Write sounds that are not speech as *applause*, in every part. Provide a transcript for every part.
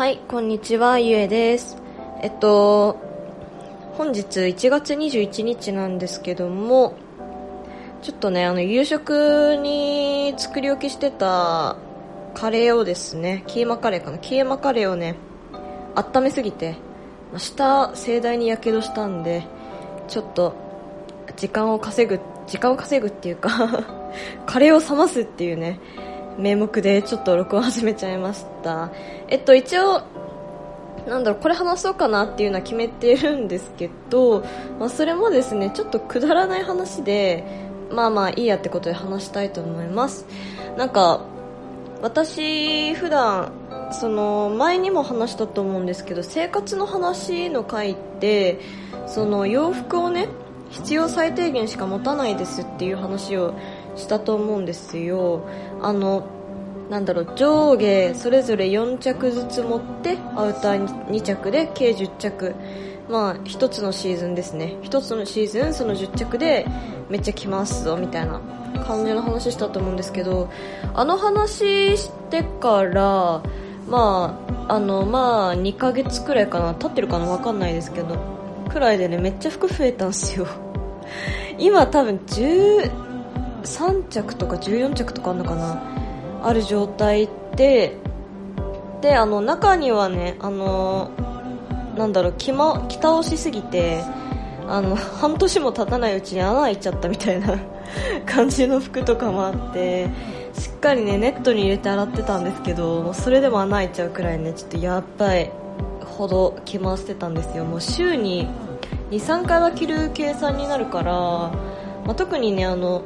はい、こんにちは、ゆえです。えっと、本日1月21日なんですけども、ちょっとね、あの、夕食に作り置きしてたカレーをですね、キーマカレーかな、キーマカレーをね、温めすぎて、ま下、盛大に火傷したんで、ちょっと、時間を稼ぐ、時間を稼ぐっていうか、*laughs* カレーを冷ますっていうね、名目でちょっと録音始めちゃいました。えっと、一応、なんだろう、これ話そうかなっていうのは決めてるんですけど、まあ、それもですね、ちょっとくだらない話で、まあまあいいやってことで話したいと思います。なんか、私、普段、その、前にも話したと思うんですけど、生活の話の回って、その、洋服をね、必要最低限しか持たないですっていう話をしたと思うんですよ。あの、なんだろう、上下それぞれ4着ずつ持って、アウター2着で計10着。まあ、一つのシーズンですね。一つのシーズン、その10着でめっちゃ着ますぞ、みたいな感じの話したと思うんですけど、あの話してから、まあ、あの、まあ、2ヶ月くらいかな、経ってるかなわかんないですけど、くらいでね、めっちゃ服増えたんすよ。今多分10 3着とか14着とかあるのかな？ある状態で、で、あの、中にはね、あの、なんだろう、着ま、着倒しすぎて、あの、*laughs* 半年も経たないうちに穴開いちゃったみたいな *laughs* 感じの服とかもあって、しっかりね、ネットに入れて洗ってたんですけど、それでも穴開いちゃうくらいね、ちょっとやっばいほど着回してたんですよ。もう週に2、3回は着る計算になるから、まあ、特にね、あの、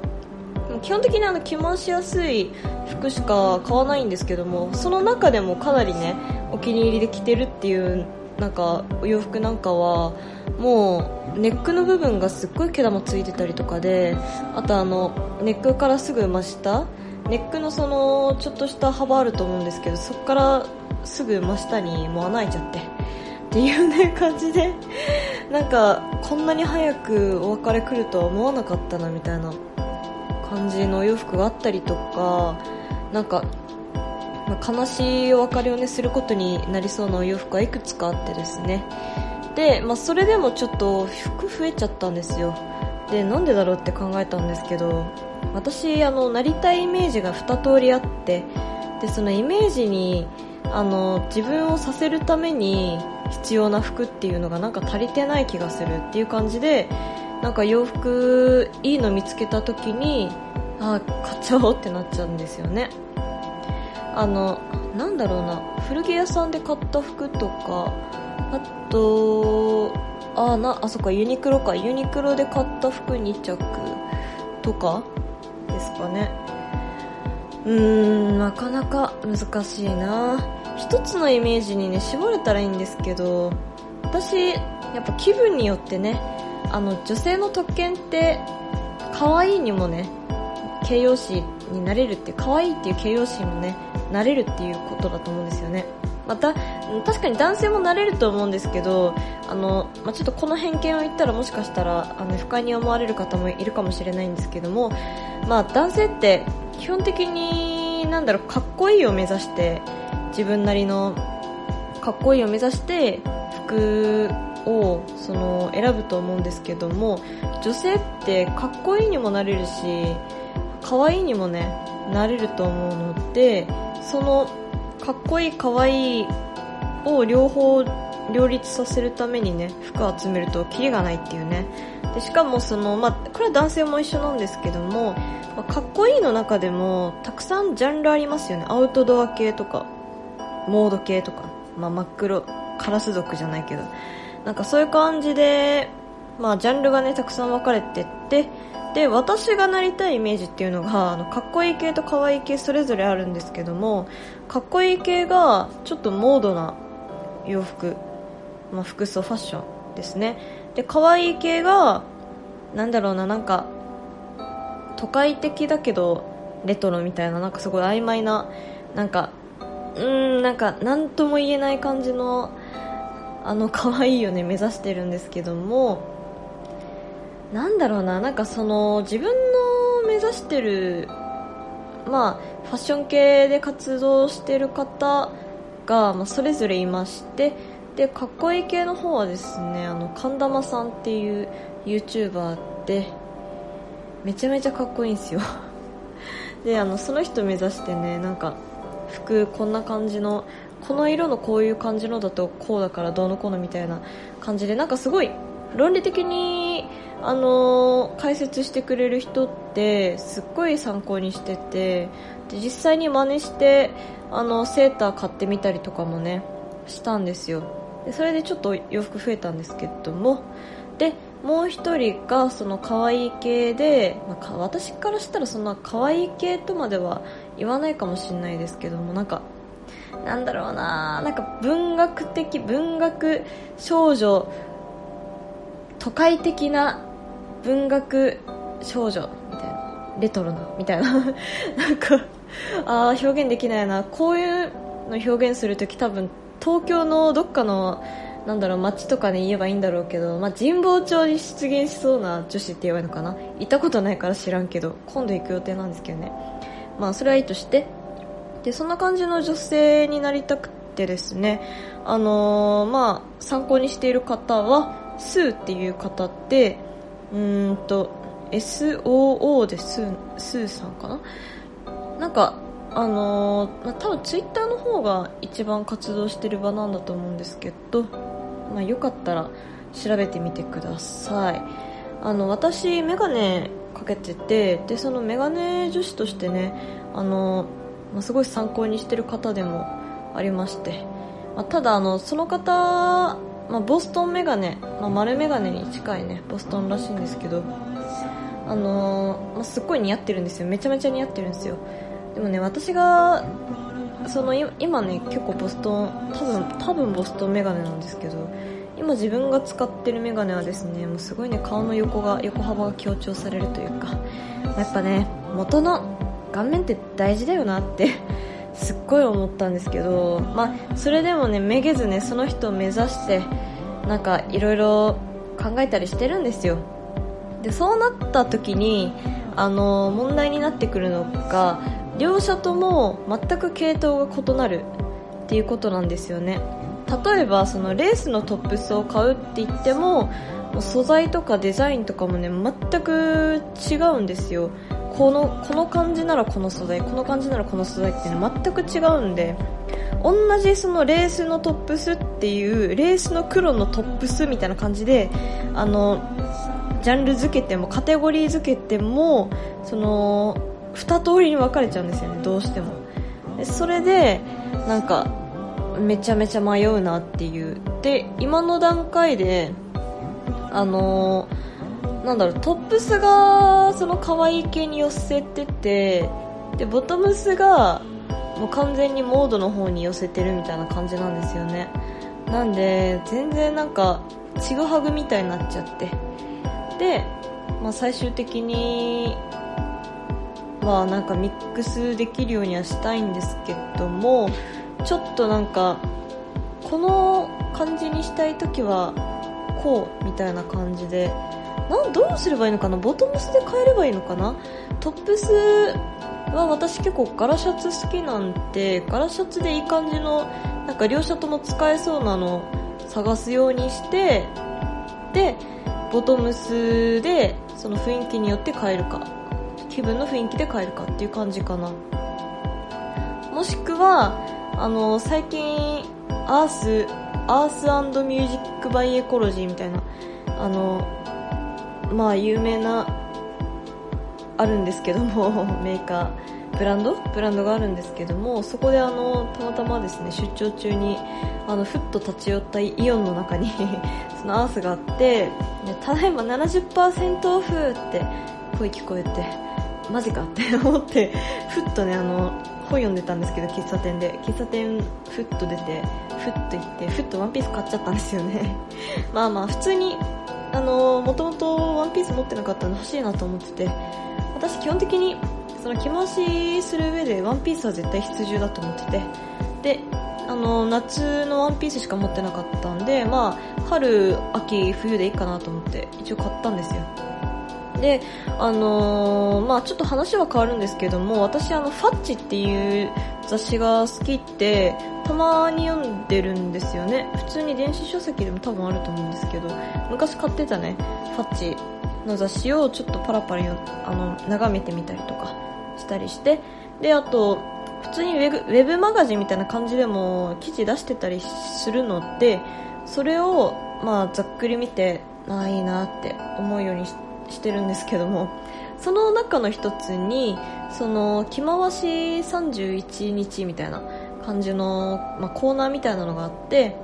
基本的にあの着回しやすい服しか買わないんですけどもその中でもかなりねお気に入りで着てるっていうなんかお洋服なんかはもうネックの部分がすっごい毛玉ついてたりとかであとあのネックからすぐ真下ネックのそのちょっとした幅あると思うんですけどそこからすぐ真下にもう穴開いちゃってっていうね感じでなんかこんなに早くお別れ来るとは思わなかったなみたいな。感じのお洋服があったりとかなんか、まあ悲しいお別れをねすることになりそうなお洋服はいくつかあってですね。で、まあ、それでもちょっと服増えちゃったんですよ。でなんでだろうって考えたんですけど私あのなりたいイメージが2通りあってでそのイメージにあの自分をさせるために必要な服っていうのがなんか足りてない気がするっていう感じでなんか洋服いいの見つけた時にあ買っちゃおうってなっちゃうんですよね。あのなんだろうな古着屋さんで買った服とかあとあなあそっかユニクロか。ユニクロで買った服2着とかですかね。うーんなかなか難しいな。一つのイメージにね絞れたらいいんですけど私やっぱ気分によってねあの女性の特権って可愛いにもね形容詞になれるって可愛いっていう形容詞にもねなれるっていうことだと思うんですよね。また確かに男性もなれると思うんですけどあの、まあ、ちょっとこの偏見を言ったらもしかしたらあの不快に思われる方もいるかもしれないんですけども、まあ、男性って基本的になんだろうかっこいいを目指して自分なりのかっこいいを目指して服をその選ぶと思うんですけども女性ってかっこいいにもなれるし可愛いにもねなれると思うのでそのかっこいい可愛いを両方両立させるためにね服を集めるとキリがないっていうね。でしかもその、まあ、これは男性も一緒なんですけども、まあ、かっこいいの中でもたくさんジャンルありますよね。アウトドア系とかモード系とか、まあ、真っ黒カラス族じゃないけど。なんかそういう感じで、まあ、ジャンルがねたくさん分かれてってで私がなりたいイメージっていうのがあのかっこいい系と可愛い系それぞれあるんですけどもかっこいい系がちょっとモードな洋服、まあ、服装ファッションですね。で可愛い系がなんだろうななんか都会的だけどレトロみたいななんかすごい曖昧ななんかうーんなんか何とも言えない感じのあの可愛いをね目指してるんですけども。なんだろうななんかその自分の目指してるまあファッション系で活動してる方が、まあ、それぞれいましてでかっこいい系の方はですねあの神玉さんっていう YouTuber でめちゃめちゃかっこいいんですよ。であのその人目指してねなんか服こんな感じのこの色のこういう感じのだとこうだからどうのこうのみたいな感じでなんかすごい論理的に、あのー、解説してくれる人ってすっごい参考にしててで実際に真似してあのセーター買ってみたりとかもねしたんですよ。でそれでちょっと洋服増えたんですけども。でもう一人がその可愛い系で、まあ、私からしたらそんな可愛い系とまでは言わないかもしれないですけどもなんかなんだろうな。なんか文学的文学少女都会的な文学少女みたいな。レトロなみたいな。*laughs* なんかあ表現できないな。こういうの表現するとき多分東京のどっかのなんだろう街とかで言えばいいんだろうけど、まあ、神保町に出現しそうな女子って言えばいいのかな。行ったことないから知らんけど今度行く予定なんですけどね。まあそれはいいとしてでそんな感じの女性になりたくてですね。あのー、まあ参考にしている方はスーっていう方ってうんと SOO でスースーさんかな？なんかあのー、まあ、多分ツイッターの方が一番活動してる場なんだと思うんですけど、まあ、よかったら調べてみてください。あの私メガネかけててでそのメガネ女子としてねあの、まあ、すごい参考にしてる方でもありまして、まあ、ただあのその方、まあ、ボストンメガネ、まあ、丸メガネに近いねボストンらしいんですけどあのまあ、すっごい似合ってるんですよ。めちゃめちゃ似合ってるんですよ。でもね私がその今ね結構ボストン多分多分ボストンメガネなんですけど今自分が使ってるメガネはですねもうすごいね顔の横が横幅が強調されるというかやっぱね元の顔面って大事だよなって *laughs* すっごい思ったんですけどまあそれでもねめげずねその人を目指してなんかいろいろ考えたりしてるんですよ。でそうなった時にあの問題になってくるのが両者とも全く系統が異なるっていうことなんですよね。例えばそのレースのトップスを買うって言っても素材とかデザインとかもね全く違うんですよ。このこの感じならこの素材この感じならこの素材っていうのは全く違うんで同じそのレースのトップスっていうレースの黒のトップスみたいな感じであのジャンル付けてもカテゴリー付けてもその2通りに分かれちゃうんですよねどうしても。それでなんかめちゃめちゃ迷うなっていう。で今の段階であのー、なんだろうトップスがその可愛い系に寄せててでボトムスがもう完全にモードの方に寄せてるみたいな感じなんですよね。なんで全然なんかちぐはぐみたいになっちゃって。で、まあ、最終的にまあなんかミックスできるようにはしたいんですけどもちょっとなんかこの感じにしたい時はこうみたいな感じでなんどうすればいいのかな？ボトムスで変えればいいのかな？トップスは私結構柄シャツ好きなんで柄シャツでいい感じのなんか両者とも使えそうなの探すようにしてでボトムスでその雰囲気によって変えるか。気分の雰囲気で変えるかっていう感じかな。もしくはあの最近アースアースミュージックバイエコロジーみたいなあのまあ有名なあるんですけども *laughs* メーカーブランド？ブランドがあるんですけどもそこであのたまたまですね出張中にあのふっと立ち寄ったイオンの中に *laughs* そのアースがあってただいま70%オフって声聞こえてマジかって思ってふっとねあの本読んでたんですけど喫茶店で。喫茶店ふっと出てふっと行ってふっとワンピース買っちゃったんですよね。*laughs* まあまあ普通にあのもともとワンピース持ってなかったので欲しいなと思ってて私基本的にその着回しする上でワンピースは絶対必需だと思っててであの夏のワンピースしか持ってなかったんでまあ春秋冬でいいかなと思って一応買ったんですよ。で、あのー、まあちょっと話は変わるんですけども、私あの、ファッチっていう雑誌が好きって、たまに読んでるんですよね。普通に電子書籍でも多分あると思うんですけど昔買ってたね。ファッチの雑誌をちょっとパラパラよあの眺めてみたりとかしたりして。であと普通にウェブウェブマガジンみたいな感じでも記事出してたりするのでそれをまあざっくり見てああいいなって思うようにしてるんですけどもその中の一つにその着回し31日みたいな感じの、まあ、コーナーみたいなのがあって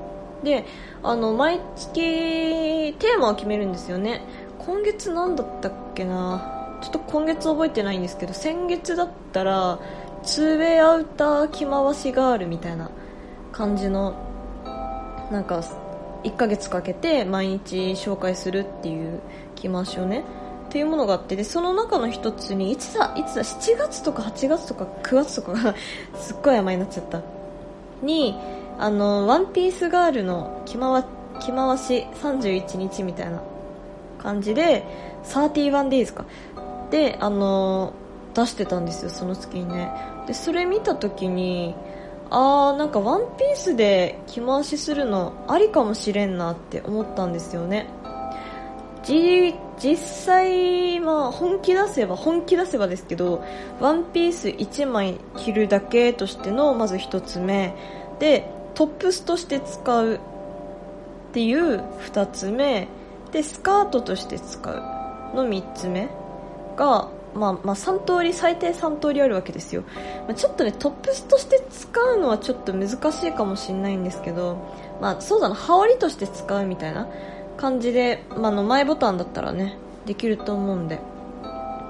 であの毎月テーマを決めるんですよね。今月何だったっけな？ちょっと今月覚えてないんですけど先月だったらツーウェイアウター着回しガールみたいな感じのなんか1ヶ月かけて毎日紹介するっていう着回しをねっていうものがあってでその中の一つにいつだいつだ7月とか8月とか9月とかが *laughs* すっごい甘いになっちゃった。にあのワンピースガールの着回着回し31日みたいな感じで31 days か。であの出してたんですよその月にね。でそれ見た時にあーなんかワンピースで着回しするのありかもしれんなって思ったんですよね。じ実際、まあ、本気出せば本気出せばですけどワンピース1枚着るだけとしてのまず1つ目。でトップスとして使うっていう2つ目。でスカートとして使うの3つ目。がまあ、まあ3通り最低3通りあるわけですよ、まあ、ちょっとねトップスとして使うのはちょっと難しいかもしれないんですけど、まあ、そうだな羽織として使うみたいな。感じで、まあ、の前ボタンだったらねできると思うんで。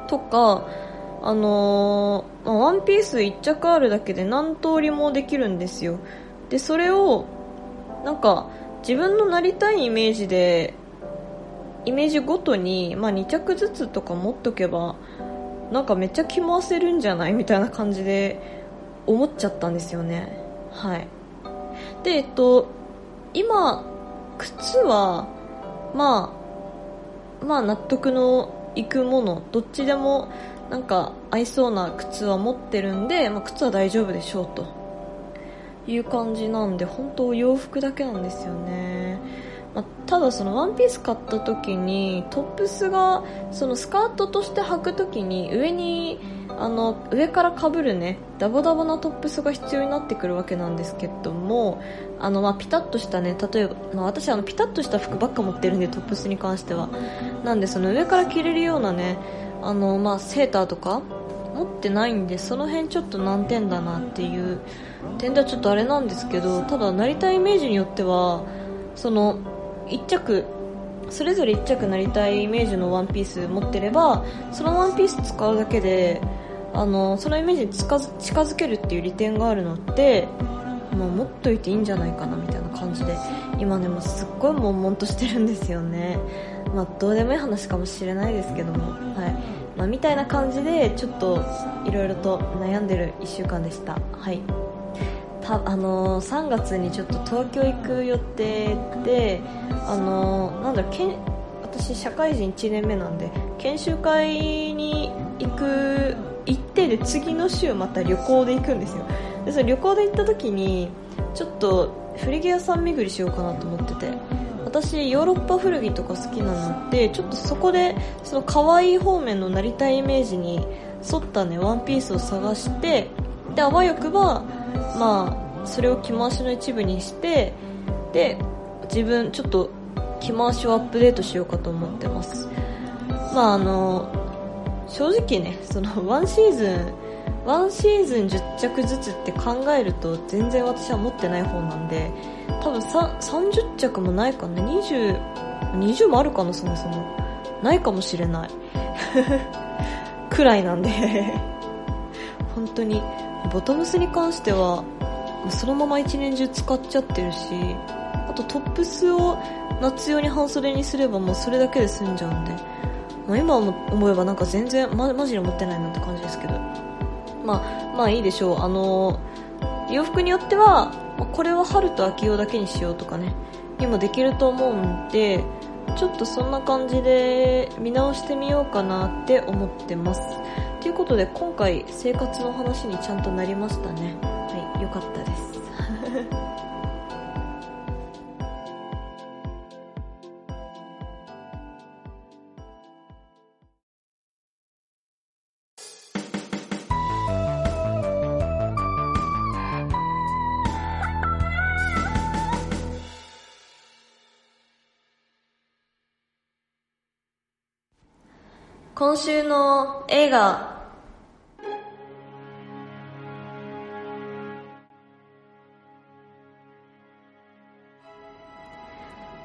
とかあのー、まあ、ワンピース1着あるだけで何通りもできるんですよ。でそれをなんか自分のなりたいイメージでイメージごとに、まあ、2着ずつとか持っとけばなんかめっちゃ着回せるんじゃない？みたいな感じで思っちゃったんですよね。はい。でえっと今靴はまあまあ納得のいくものどっちでもなんか合いそうな靴は持ってるんで、まあ、靴は大丈夫でしょうという感じなんで本当洋服だけなんですよね。まあ、ただそのワンピース買った時にトップスがそのスカートとして履く時に上にあの上からかぶるねダボダボなトップスが必要になってくるわけなんですけどもあの、まあ、ピタッとしたね例えば、まあ、私あのピタッとした服ばっか持ってるんでトップスに関しては。なんでその上から着れるようなねあの、まあ、セーターとか持ってないんでその辺ちょっと難点だなっていう点ではちょっとあれなんですけどただなりたいイメージによってはその1着それぞれ1着なりたいイメージのワンピース持ってればそのワンピース使うだけであのそのイメージに近づ近づけるっていう利点があるのってもう持っといていいんじゃないかなみたいな感じで今ねもすっごい悶々としてるんですよね。まあどうでもいい話かもしれないですけども。はい。まあ、みたいな感じでちょっといろいろと悩んでる1週間でした。はい。たあのー、3月にちょっと東京行く予定で、あのー、なんだけ私、社会人1年目なんで研修会に行く行ってで次の週また旅行で行くんですよ。でその旅行で行った時にちょっと古着屋さん巡りしようかなと思ってて。私ヨーロッパ古着とか好きなのでちょっとそこでその可愛い方面のなりたいイメージに沿ったねワンピースを探してであわよくばまあそれを着回しの一部にしてで自分ちょっと着回しをアップデートしようかと思ってます。まああの正直ねそのワンシーズンワンシーズン10着ずつって考えると全然私は持ってない方なんで多分30着もないかな2020 20もあるかなそもそもないかもしれない。*laughs* くらいなんで。*laughs* 本当にボトムスに関してはそのまま一年中使っちゃってるしあとトップスを夏用に半袖にすればもうそれだけで済んじゃうんで、まあ、今思えばなんか全然まマジで持ってないなって感じですけど。まあまあいいでしょう。あの洋服によってはこれは春と秋用だけにしようとかね。にもできると思うんでちょっとそんな感じで見直してみようかなって思ってます。ということで今回生活の話にちゃんとなりましたね。はい良かったです。今週の映画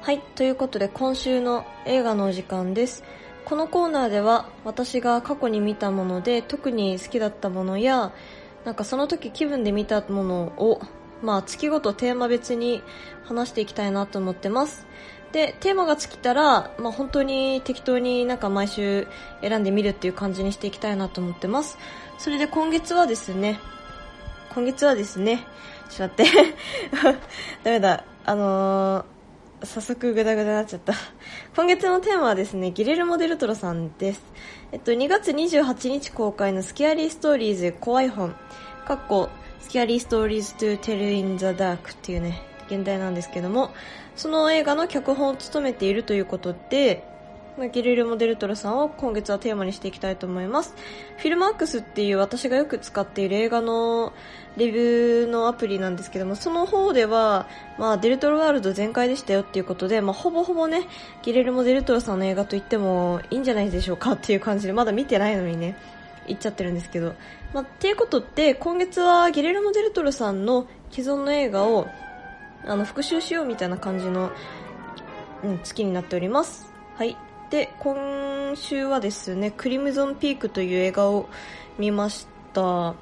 はい、ということで今週の映画のお時間です。このコーナーでは私が過去に見たもので特に好きだったものやなんかその時気分で見たものをまあ月ごとテーマ別に話していきたいなと思ってます。で、テーマが尽きたら、まあ本当に適当になんか毎週選んでみるっていう感じにしていきたいなと思ってます。それで今月はですね、今月はですね、ちょっと待って。*laughs* ダメだ。あのー、早速グダグダになっちゃった。今月のテーマはですね、ギレルモ・デルトロさんです。えっと、2月28日公開のスキアリーストーリーズ怖い本、かっこ、スキアリーストーリーズ to tell in the dark っていうね、現代なんですけども、その映画の脚本を務めているということで、まあ、ギレルモ・デルトロさんを今月はテーマにしていきたいと思います。フィルマークスっていう私がよく使っている映画のレビューのアプリなんですけども、その方では、まあ、デルトロワールド全開でしたよっていうことで、まあ、ほぼほぼね、ギレルモ・デルトロさんの映画と言ってもいいんじゃないでしょうかっていう感じで、まだ見てないのにね、言っちゃってるんですけど。まあ、っていうことで、今月はギレルモ・デルトロさんの既存の映画を、あの、復習しようみたいな感じの、うん、月になっております。はい。で、今週はですね、クリムゾンピークという映画を見ました。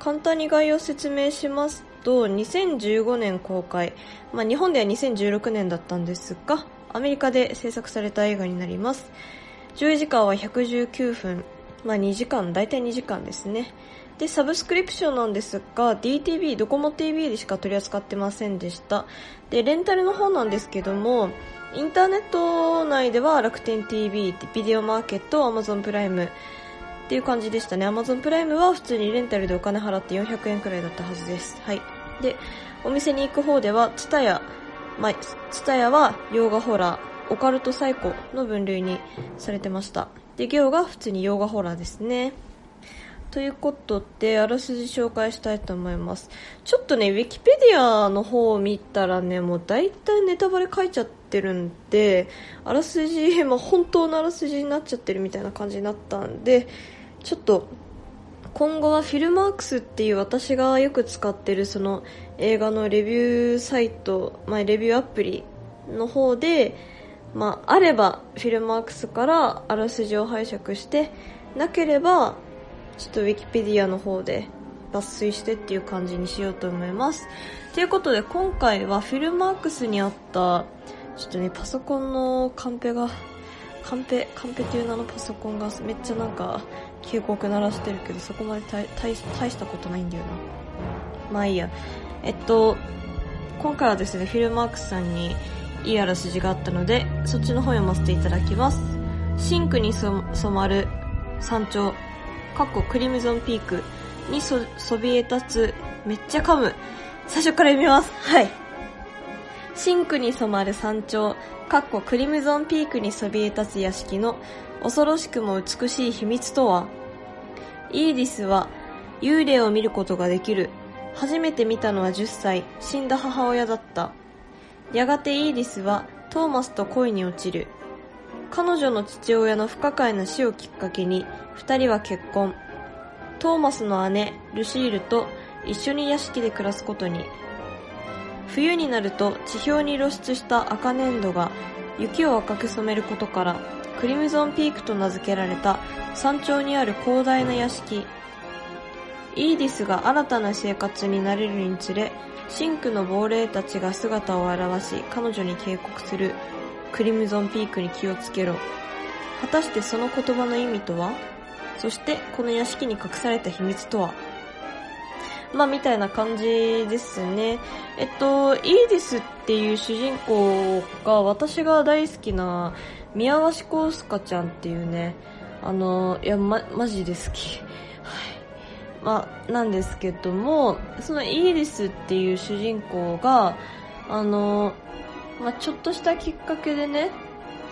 簡単に概要を説明しますと、2015年公開。まあ、日本では2016年だったんですが、アメリカで制作された映画になります。上映時間は119分。まあ、2時間、大体2時間ですね。で、サブスクリプションなんですが、DTV、ドコモ TV でしか取り扱ってませんでした。で、レンタルの方なんですけども、インターネット内では楽天 TV、ビデオマーケット、Amazon プライムっていう感じでしたね。Amazon プライムは普通にレンタルでお金払って400円くらいだったはずです。はい。で、お店に行く方では、ツタヤ、まあ、ツタヤは洋画ホラー、オカルトサイコの分類にされてました。で、行が普通に洋画ホラーですね。ということで、あらすじ紹介したいと思います。ちょっとね、ウィキペディアの方を見たらね、もう大体ネタバレ書いちゃってるんで、あらすじ、*laughs* まあ、本当のあらすじになっちゃってるみたいな感じになったんで、ちょっと、今後はフィルマークスっていう私がよく使ってるその映画のレビューサイト、まあ、レビューアプリの方で、まあ、あればフィルマークスからあらすじを拝借して、なければちょっとウィキペディアの方で抜粋してっていう感じにしようと思います。ということで今回はフィルマークスにあった、ちょっとね、パソコンのカンペが、カンペ、カンペっていう名のパソコンがめっちゃなんか警告鳴らしてるけどそこまで大したことないんだよな。まあいいや。えっと、今回はですね、フィルマークスさんにいいあらすじがあったので、そっちの方読ませていただきます。深紅に染まる山頂かっこクリムゾンピークにそ、そびえ立つ、めっちゃ噛む。最初から読みます。はい。深紅に染まる山頂、かっこクリムゾンピークにそびえ立つ屋敷の恐ろしくも美しい秘密とは？イーディスは幽霊を見ることができる。初めて見たのは10歳、死んだ母親だった。やがてイーディスはトーマスと恋に落ちる。彼女の父親の不可解な死をきっかけに二人は結婚。トーマスの姉、ルシールと一緒に屋敷で暮らすことに。冬になると地表に露出した赤粘土が雪を赤く染めることからクリムゾンピークと名付けられた山頂にある広大な屋敷。イーディスが新たな生活に慣れるにつれ、シンクの亡霊たちが姿を現し彼女に警告する。クリムゾンピークに気をつけろ。果たしてその言葉の意味とは？そしてこの屋敷に隠された秘密とは？まあみたいな感じですね。えっと、イーディスっていう主人公が私が大好きな宮鷲コースカちゃんっていうね、あの、いや、ま、マジで好き。はい。まあ、なんですけどもそのイギリスっていう主人公があの、まあ、ちょっとしたきっかけでね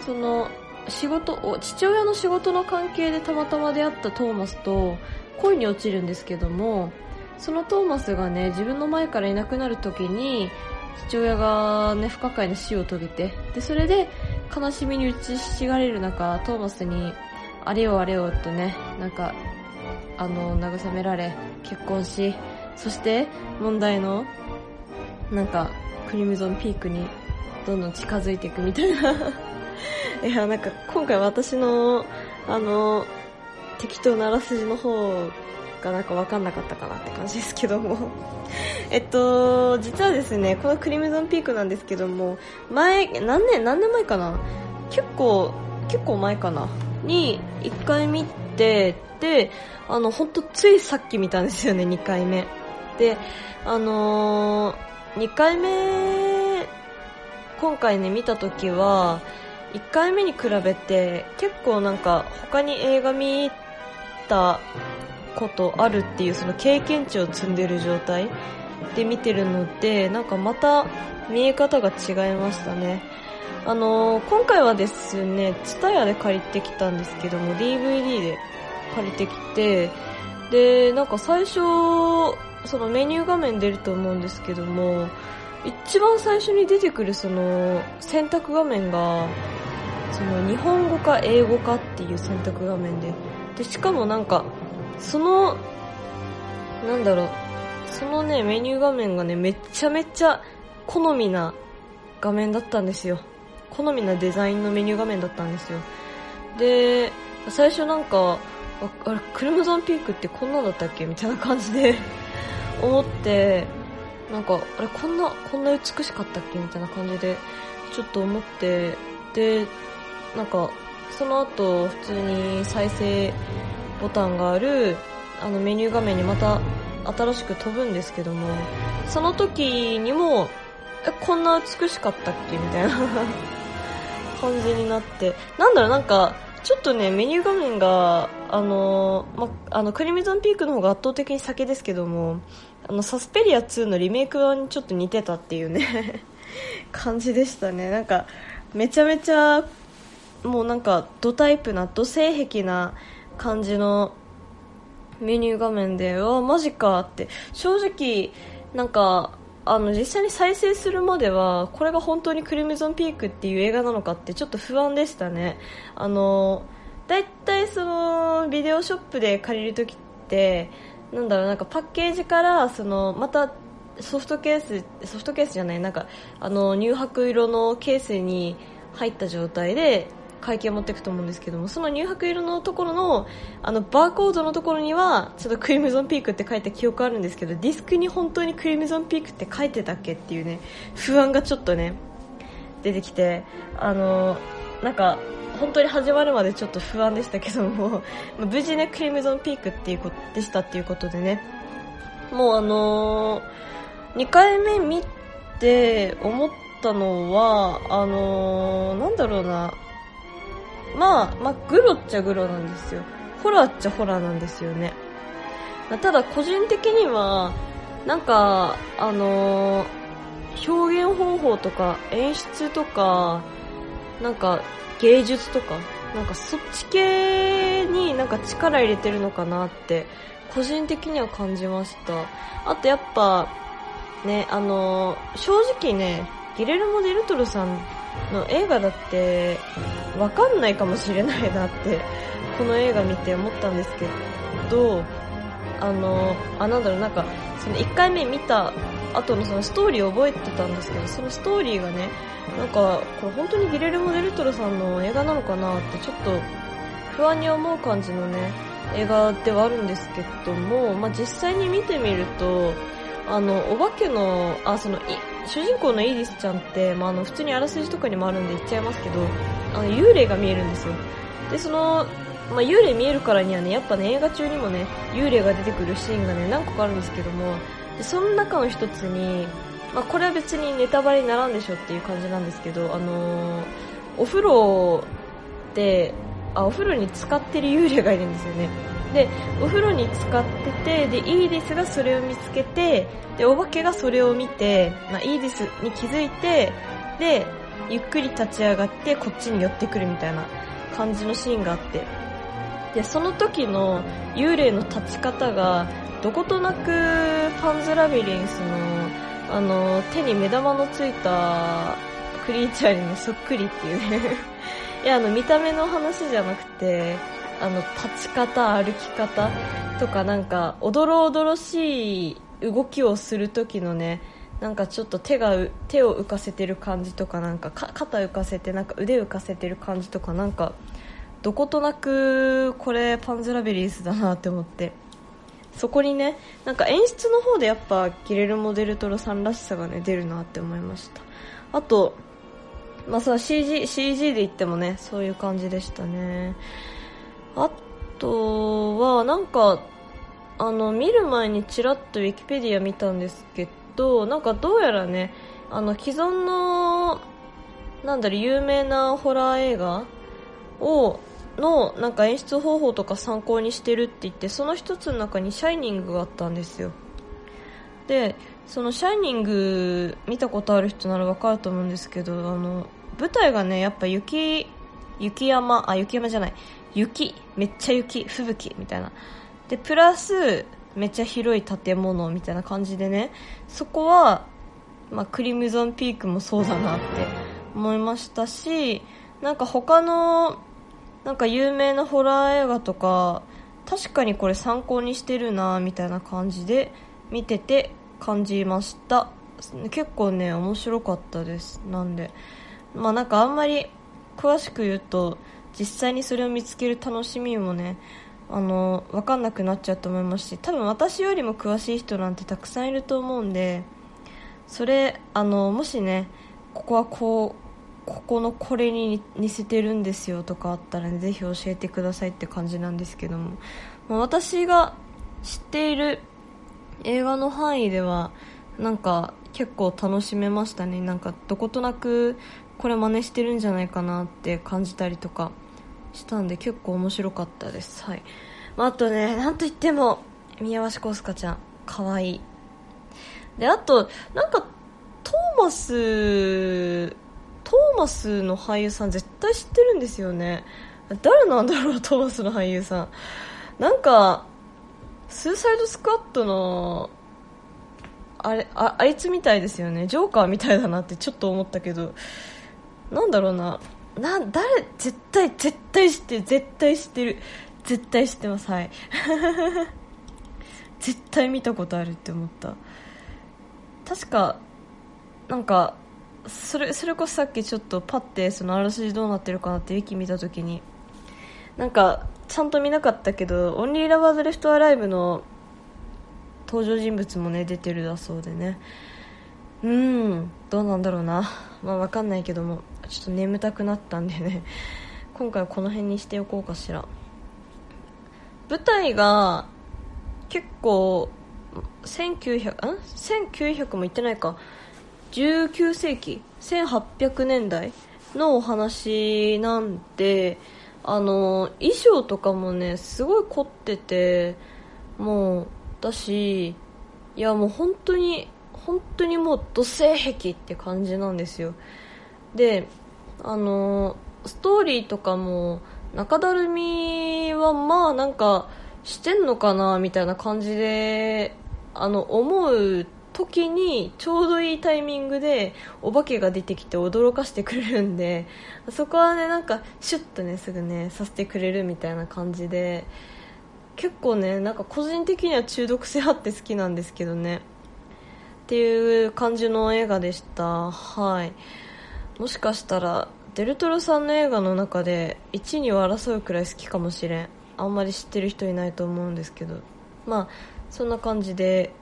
その仕事を父親の仕事の関係でたまたま出会ったトーマスと恋に落ちるんですけどもそのトーマスがね自分の前からいなくなる時に父親がね不可解な死を遂げてでそれで悲しみに打ちひしがれる中トーマスにあれよあれよとねなんかあの慰められ結婚しそして問題のなんかクリムゾンピークにどんどん近づいていくみたいな。*laughs* いやなんか今回私のあの適当なあらすじの方がなんか分かんなかったかなって感じですけども。*laughs* えっと実はですねこのクリムゾンピークなんですけども前何年何年前かな？結構結構前かな？に1回見てであの本当ついさっき見たんですよね2回目。であのー、2回目今回ね見た時は1回目に比べて結構なんか他に映画見たことあるっていうその経験値を積んでる状態で見てるのでなんかまた見え方が違いましたね。あのー、今回はですね TSUTAYA で借りてきたんですけども DVD で借りてきてでなんか最初そのメニュー画面出ると思うんですけども一番最初に出てくるその選択画面がその日本語か英語かっていう選択画面ででしかもなんかそのなんだろうそのねメニュー画面がねめちゃめちゃ好みな画面だったんですよ。好みなデザインのメニュー画面だったんですよ。で最初なんかあれクルムゾンピークってこんなだったっけ？みたいな感じで思ってなんかあれこんなこんな美しかったっけみたいな感じでちょっと思ってでなんかその後普通に再生ボタンがあるあのメニュー画面にまた新しく飛ぶんですけどもその時にもえこんな美しかったっけみたいな *laughs* 感じになって。なんだろうなんかちょっとねメニュー画面があのまあのクリミゾンピークの方が圧倒的に先ですけどもあのサスペリア2のリメイク版にちょっと似てたっていうね *laughs* 感じでしたね。なんかめちゃめちゃもうなんかドタイプなド性癖な感じのメニュー画面でうわマジかって。正直なんかあの実際に再生するまではこれが本当にクリムゾンピークっていう映画なのかってちょっと不安でしたね。あのだいたいそのビデオショップで借りるときってなんだろうなんかパッケージからそのまたソフトケースソフトケースじゃないなんかあの乳白色のケースに入った状態で会計を持っていくと思うんですけどもその乳白色のところのあのバーコードのところにはちょっとクリムゾンピークって書いた記憶あるんですけどディスクに本当にクリムゾンピークって書いてたっけっていうね不安がちょっとね出てきてあのなんか本当に始まるまでちょっと不安でしたけども無事ねクリムゾンピークっていうことでしたっていうことでねもうあのー、2回目見て思ったのはあのー、なんだろうなまあ、まあ、グロっちゃグロなんですよ。ホラーっちゃホラーなんですよね。ただ、個人的には、なんか、あのー、表現方法とか演出とか、なんか芸術とか、なんかそっち系になんか力入れてるのかなって、個人的には感じました。あとやっぱ、ね、あのー、正直ね、ギレルモ・デルトルさんの映画だって分かんないかもしれないなってこの映画見て思ったんですけどあのあなんだろうなんかその1回目見た後のそのストーリーを覚えてたんですけどそのストーリーがねなんかこれ本当にギレルモ・デルトロさんの映画なのかなってちょっと不安に思う感じのね映画ではあるんですけども、まあ、実際に見てみるとあのお化けのあその主人公のイーディスちゃんって、まあ、あの普通にあらすじとかにもあるんで言っちゃいますけどあの幽霊が見えるんですよ。でその、まあ、幽霊見えるからにはねやっぱね映画中にもね幽霊が出てくるシーンがね何個かあるんですけどもその中の一つに、まあ、これは別にネタバレにならんでしょっていう感じなんですけどあのー、お風呂であお風呂に使ってる幽霊がいるんですよね。でお風呂に浸かっててでイーディスがそれを見つけてでお化けがそれを見て、まあ、イーディスに気づいてでゆっくり立ち上がってこっちに寄ってくるみたいな感じのシーンがあって。でその時の幽霊の立ち方がどことなくパンズラビリンスのあの手に目玉のついたクリーチャーに、そっくりっていうね。*laughs* いやあの見た目の話じゃなくてあの立ち方歩き方とかなんかおどろおどろしい動きをする時のねなんかちょっと手が手を浮かせてる感じとかなんか肩浮かせてなんか腕浮かせてる感じとかなんかどことなくこれパンズラベリーズだなって思って。そこにねなんか演出の方でやっぱギレルモ・デルトロさんらしさがね出るなって思いました。あとまあ、CG, CG で言ってもねそういう感じでしたね。あとはなんかあの見る前にちらっとウィキペディア見たんですけどなんかどうやらねあの既存のなんだろ有名なホラー映画をのなんか演出方法とか参考にしてるって言ってその一つの中に「シャイニング」があったんですよ。でその「シャイニング」見たことある人ならわかると思うんですけどあの舞台がねやっぱ雪雪山あ雪山じゃない。雪めっちゃ雪吹雪みたいな。でプラスめっちゃ広い建物みたいな感じでねそこは、まあ、クリムゾンピークもそうだなって思いましたしなんか他のなんか有名なホラー映画とか確かにこれ参考にしてるなみたいな感じで見てて感じました。結構ね面白かったです。なんで。まあなんかあんまり詳しく言うと実際にそれを見つける楽しみもねあの分かんなくなっちゃうと思いますし多分私よりも詳しい人なんてたくさんいると思うんでそれあのもしねここはこうここのこれに似せてるんですよとかあったら、ね、ぜひ教えてくださいって感じなんですけども、まあ、私が知っている映画の範囲ではなんか結構楽しめましたね。なんかどことなくこれ真似してるんじゃないかなって感じたりとかしたんで結構面白かったです。はい、まあ、あとねなんといっても宮橋浩介ちゃん。可愛い。であとなんかトーマストーマスの俳優さん絶対知ってるんですよね。誰なんだろうトーマスの俳優さん。なんかスーサイドスクワットのあれああいつみたいですよね。ジョーカーみたいだなってちょっと思ったけど。なんだろうな。な誰絶対絶対知ってる。絶対知ってる。絶対知ってます。はい。*laughs* 絶対見たことあるって思った。確かなんかそれそれこそさっきちょっとパッてそのあらすじどうなってるかなってウィキ見た時に。なんかちゃんと見なかったけど「オンリー・ラバーズ・レフト・アライブ」の登場人物もね出てるだそうでね。うんどうなんだろうな。まあ分かんないけどもちょっと眠たくなったんでね。*laughs* 今回はこの辺にしておこうかしら。舞台が結構1900ん？1900も言ってないか。19世紀1800年代のお話なんであの衣装とかもねすごい凝っててもうだしいやもう本当に本当にもう土星壁って感じなんですよ。であのストーリーとかも中だるみはまあなんかしてんのかなみたいな感じであの思う時にちょうどいいタイミングでお化けが出てきて驚かしてくれるんでそこはねなんかシュッとねすぐねさせてくれるみたいな感じで結構ねなんか個人的には中毒性あって好きなんですけどね。っていう感じの映画でした。はい。もしかしたらデルトロさんの映画の中で1、2を争うくらい好きかもしれん。あんまり知ってる人いないと思うんですけど。まあそんな感じで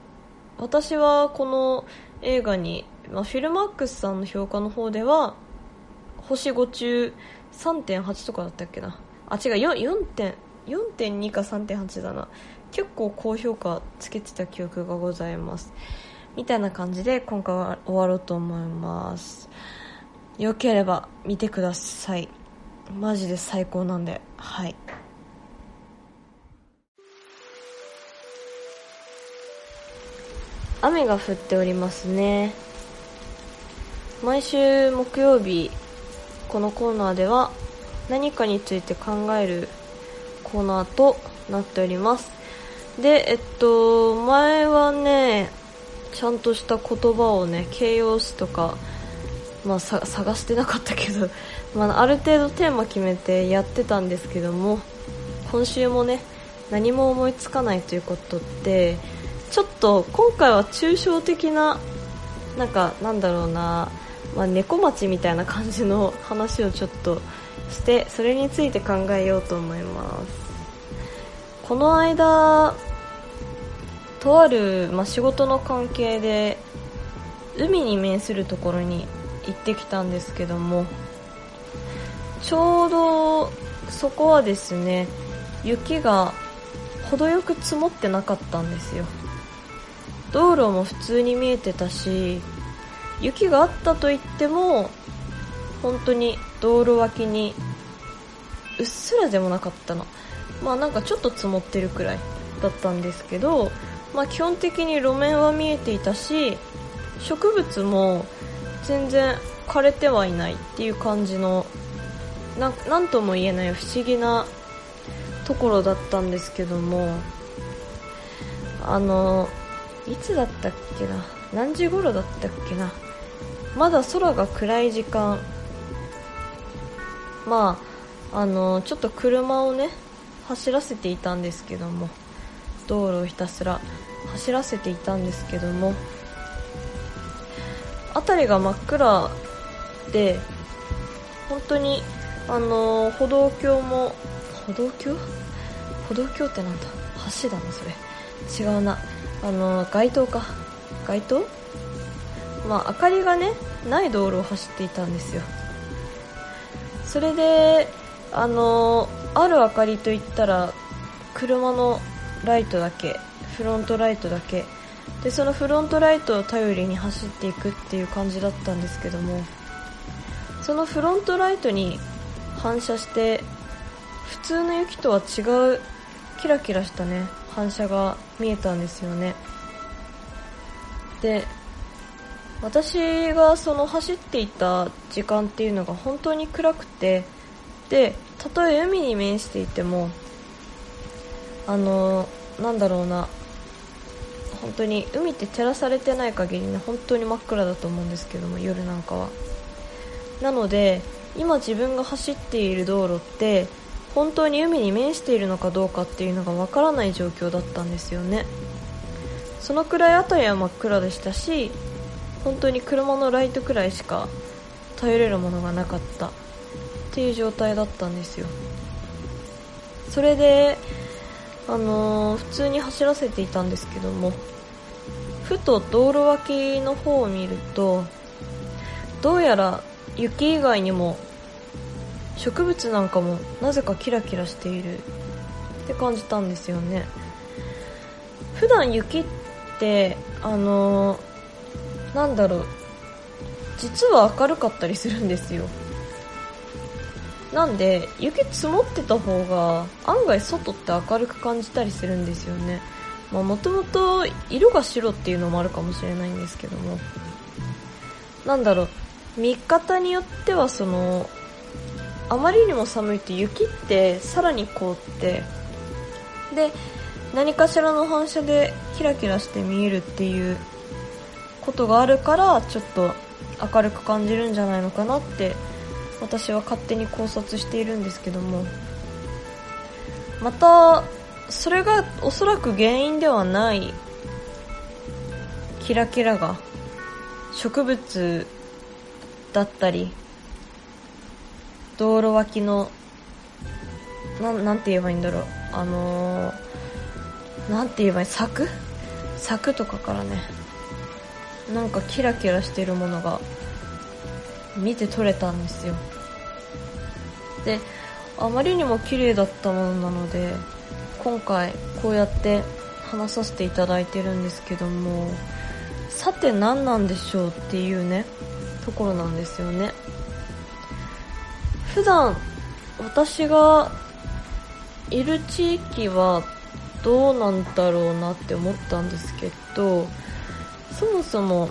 私はこの映画に、まあ、フィルマックスさんの評価の方では星5中3.8とかだったっけな。あ違う 4. 4. 4.2か3.8だな。結構高評価つけてた記憶がございます。みたいな感じで今回は終わろうと思います。よければ見てください。マジで最高なんで。はい。雨が降っておりますね。毎週木曜日このコーナーでは何かについて考えるコーナーとなっております。でえっと前はねちゃんとした言葉をね形容詞とかまあ、探してなかったけど、*laughs* まあ、ある程度テーマ決めてやってたんですけども今週もね何も思いつかないということってちょっと今回は抽象的ななんかなんだろうな、まあ、猫町みたいな感じの話をちょっとしてそれについて考えようと思います。この間とある、まあ、仕事の関係で海に面するところに行ってきたんですけどもちょうどそこはですね雪が程よく積もってなかったんですよ。道路も普通に見えてたし雪があったといっても本当に道路脇にうっすらでもなかったの。まあなんかちょっと積もってるくらいだったんですけどまあ基本的に路面は見えていたし植物も全然枯れてはいないっていう感じのななんとも言えない不思議なところだったんですけどもあのいつだったっけな？何時頃だったっけな？まだ空が暗い時間。まああのちょっと車をね走らせていたんですけども。道路をひたすら走らせていたんですけども。辺りが真っ暗で本当にあの歩道橋も歩道橋？歩道橋ってなんだ？橋だなそれ。違うな。あの街灯か。街灯？まあ明かりがねない道路を走っていたんですよ。それであのある明かりといったら車のライトだけフロントライトだけ。でそのフロントライトを頼りに走っていくっていう感じだったんですけどもそのフロントライトに反射して普通の雪とは違うキラキラしたね反射が見えたんですよね。で私がその走っていた時間っていうのが本当に暗くてでたとえ海に面していてもあのなんだろうな本当に海って照らされてない限りね本当に真っ暗だと思うんですけども夜なんかは。なので今自分が走っている道路って本当に海に面しているのかどうかっていうのがわからない状況だったんですよね。そのくらい辺りは真っ暗でしたし本当に車のライトくらいしか頼れるものがなかったっていう状態だったんですよ。それであのー、普通に走らせていたんですけどもふと道路脇の方を見るとどうやら雪以外にも植物なんかもなぜかキラキラしている。って感じたんですよね。普段雪ってあのー、なんだろう。実は明るかったりするんですよ。なんで雪積もってた方が案外外って明るく感じたりするんですよね。まあもともと色が白っていうのもあるかもしれないんですけども。なんだろう。見方によってはそのあまりにも寒いと雪ってさらに凍ってで何かしらの反射でキラキラして見えるっていうことがあるからちょっと明るく感じるんじゃないのかなって私は勝手に考察しているんですけども。またそれがおそらく原因ではないキラキラが植物だったり道路脇のななんて言えばいいんだろう。あのー、なんて言えばいい？柵？柵とかからね。なんかキラキラしてるものが見て取れたんですよ。であまりにも綺麗だったものなので今回こうやって話させていただいてるんですけどもさて何なんでしょうっていうねところなんですよね。普段私がいる地域はどうなんだろうなって思ったんですけどそもそも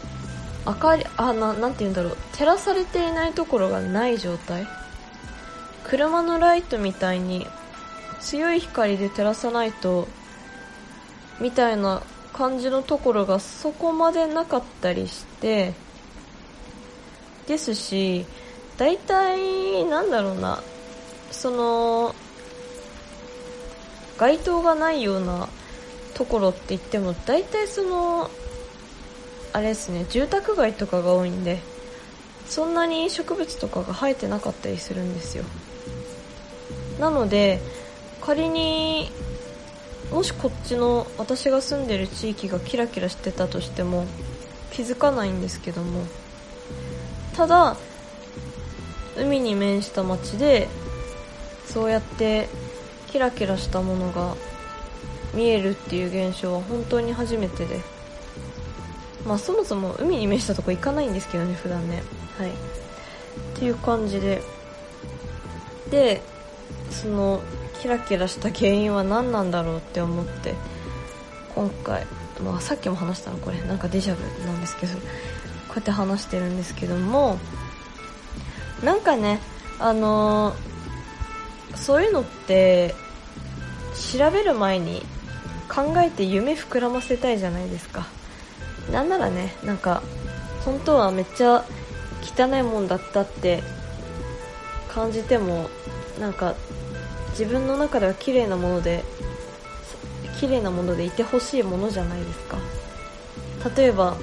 明かりあななて言うんだろう。照らされていないところがない状態。車のライトみたいに強い光で照らさないとみたいな感じのところがそこまでなかったりしてですし大体なんだろうな。その街灯がないようなところって言っても大体そのあれですね住宅街とかが多いんでそんなに植物とかが生えてなかったりするんですよ。なので仮にもしこっちの私が住んでる地域がキラキラしてたとしても気づかないんですけどもただ海に面した町でそうやってキラキラしたものが見えるっていう現象は本当に初めてで。まあそもそも海に面したとこ行かないんですけどね普段ね。はい。っていう感じで。でそのキラキラした原因は何なんだろうって思って今回、まあ、さっきも話したのこれなんかデジャブなんですけどこうやって話してるんですけどもなんかねあのー、そういうのって調べる前に考えて夢膨らませたいじゃないですか。なんならねなんか本当はめっちゃ汚いもんだったって感じてもなんか自分の中では綺麗なもので綺麗なものでいてほしいものじゃないですか。例えば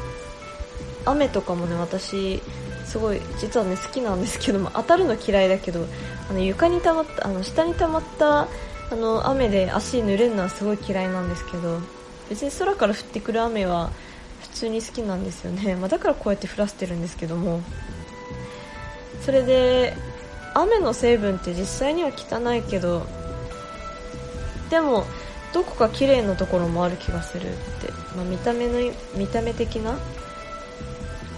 雨とかもね私すごい実はね好きなんですけども当たるの嫌いだけどあの床に溜まったあの下に溜まったあの雨で足濡れるのはすごい嫌いなんですけど別に空から降ってくる雨は普通に好きなんですよね、*laughs* まあ、だからこうやって降らせてるんですけども。それで雨の成分って実際には汚いけどでもどこか綺麗なところもある気がするって、まあ、見た目の見た目的な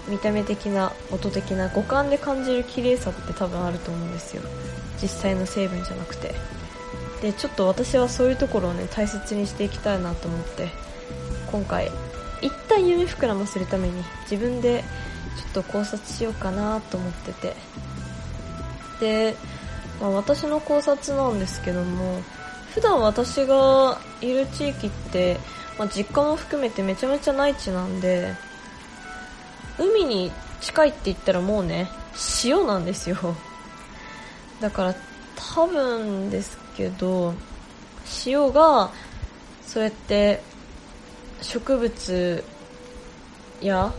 見た目的な音的な五感で感じる綺麗さって多分あると思うんですよ。実際の成分じゃなくて。でちょっと私はそういうところをね大切にしていきたいなと思って。今回一旦夢膨らませるために自分でちょっと考察しようかなと思ってて。で、まあ、私の考察なんですけども普段私がいる地域って、まあ、実家も含めてめちゃめちゃ内地なんで海に近いって言ったらもうね塩なんですよ。だから多分ですけど塩がそうやって植物や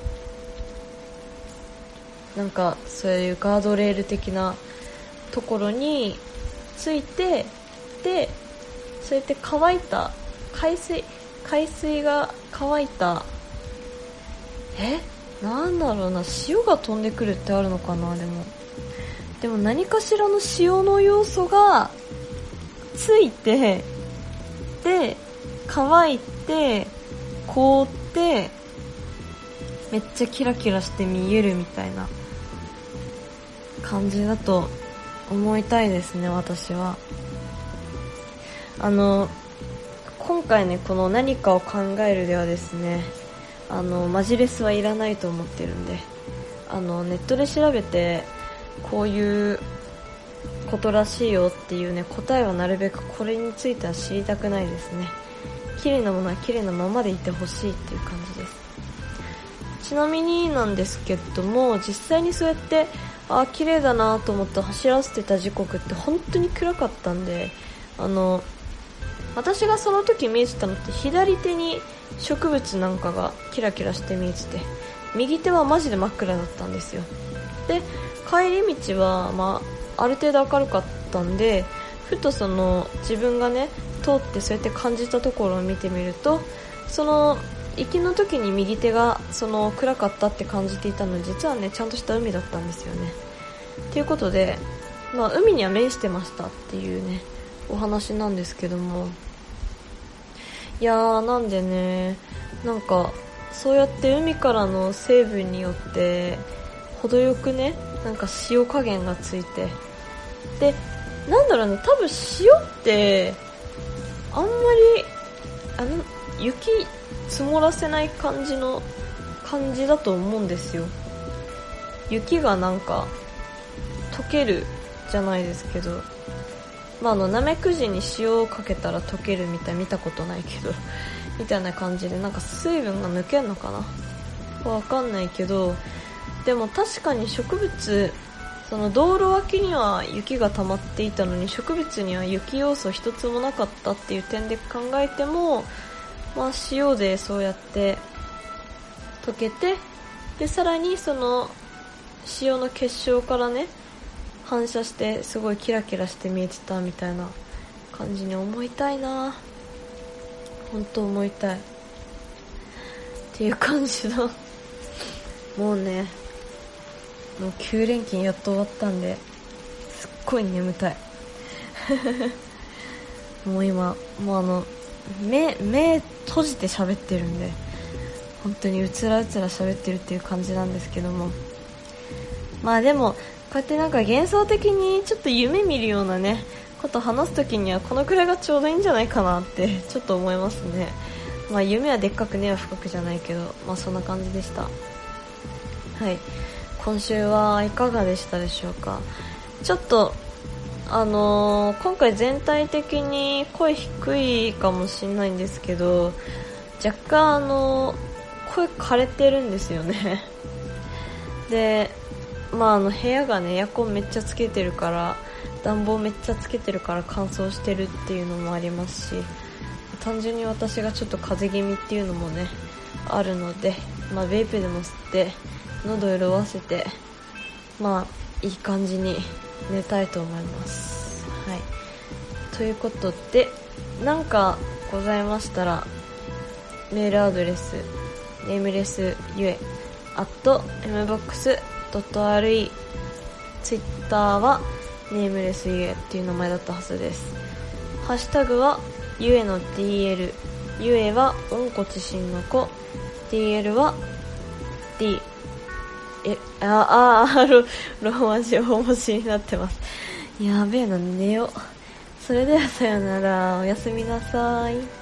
なんかそういうガードレール的なところについてでそうやって乾いた海水海水が乾いたえ？なんだろうな塩が飛んでくるってあるのかなでも。でも何かしらの塩の要素がついてで乾いて凍ってめっちゃキラキラして見えるみたいな感じだと思いたいですね私は。あの今回ねこの何かを考えるではですねあのマジレスはいらないと思ってるんであのネットで調べてこういうことらしいよっていうね答えはなるべくこれについては知りたくないですね。綺麗なものは綺麗なままでいてほしいっていう感じです。ちなみになんですけども実際にそうやってああ綺麗だなと思って走らせてた時刻って本当に暗かったんであの私がその時見えてたのって左手に植物なんかがキラキラして見えてて右手はマジで真っ暗だったんですよ。で帰り道は、まあ、ある程度明るかったんでふとその自分がね通ってそうやって感じたところを見てみるとその行きの時に右手がその暗かったって感じていたの実はねちゃんとした海だったんですよね。ということで、まあ、海には面してましたっていうね。お話なんですけども。いやーなんでねなんかそうやって海からの成分によって程よくねなんか塩加減がついて。でなんだろうね多分塩ってあんまりあの雪積もらせない感じの感じだと思うんですよ。雪がなんか溶けるじゃないですけど。まあ、あのなめくじに塩をかけたら溶けるみたい見たことないけどみたいな感じでなんか水分が抜けんのかな？わかんないけどでも確かに植物その道路脇には雪が溜まっていたのに植物には雪要素一つもなかったっていう点で考えても、まあ、塩でそうやって溶けてでさらにその塩の結晶からね反射してすごいキラキラして見えてたみたいな感じに思いたいな。本当思いたい。っていう感じだもうねもう9連勤やっと終わったんですっごい眠たい。*laughs* もう今もうあの目目閉じて喋ってるんで本当にうつらうつら喋ってるっていう感じなんですけども。まあでもこうやってなんか幻想的にちょっと夢見るようなねこと話す時にはこのくらいがちょうどいいんじゃないかなってちょっと思いますね。まあ夢はでっかく根は深くじゃないけどまあそんな感じでした。はい。今週はいかがでしたでしょうか。ちょっとあのー、今回全体的に声低いかもしれないんですけど若干あのー、声枯れてるんですよね。でまあ、あの部屋がねエアコンめっちゃつけてるから暖房めっちゃつけてるから乾燥してるっていうのもありますし単純に私がちょっと風邪気味っていうのもねあるので、まあ、ベイプでも吸って喉潤わせてまあいい感じに寝たいと思います。はい。ということで何かございましたらメールアドレスネームレスゆえ at mbox .re ツイッターはネームレスゆえっていう名前だったはずです。ハッシュタグはゆえの DL ゆえは温故知新の子。DL は D えああロローマ字大文字になってます。やべえな寝よそれではさよなら。おやすみなさい。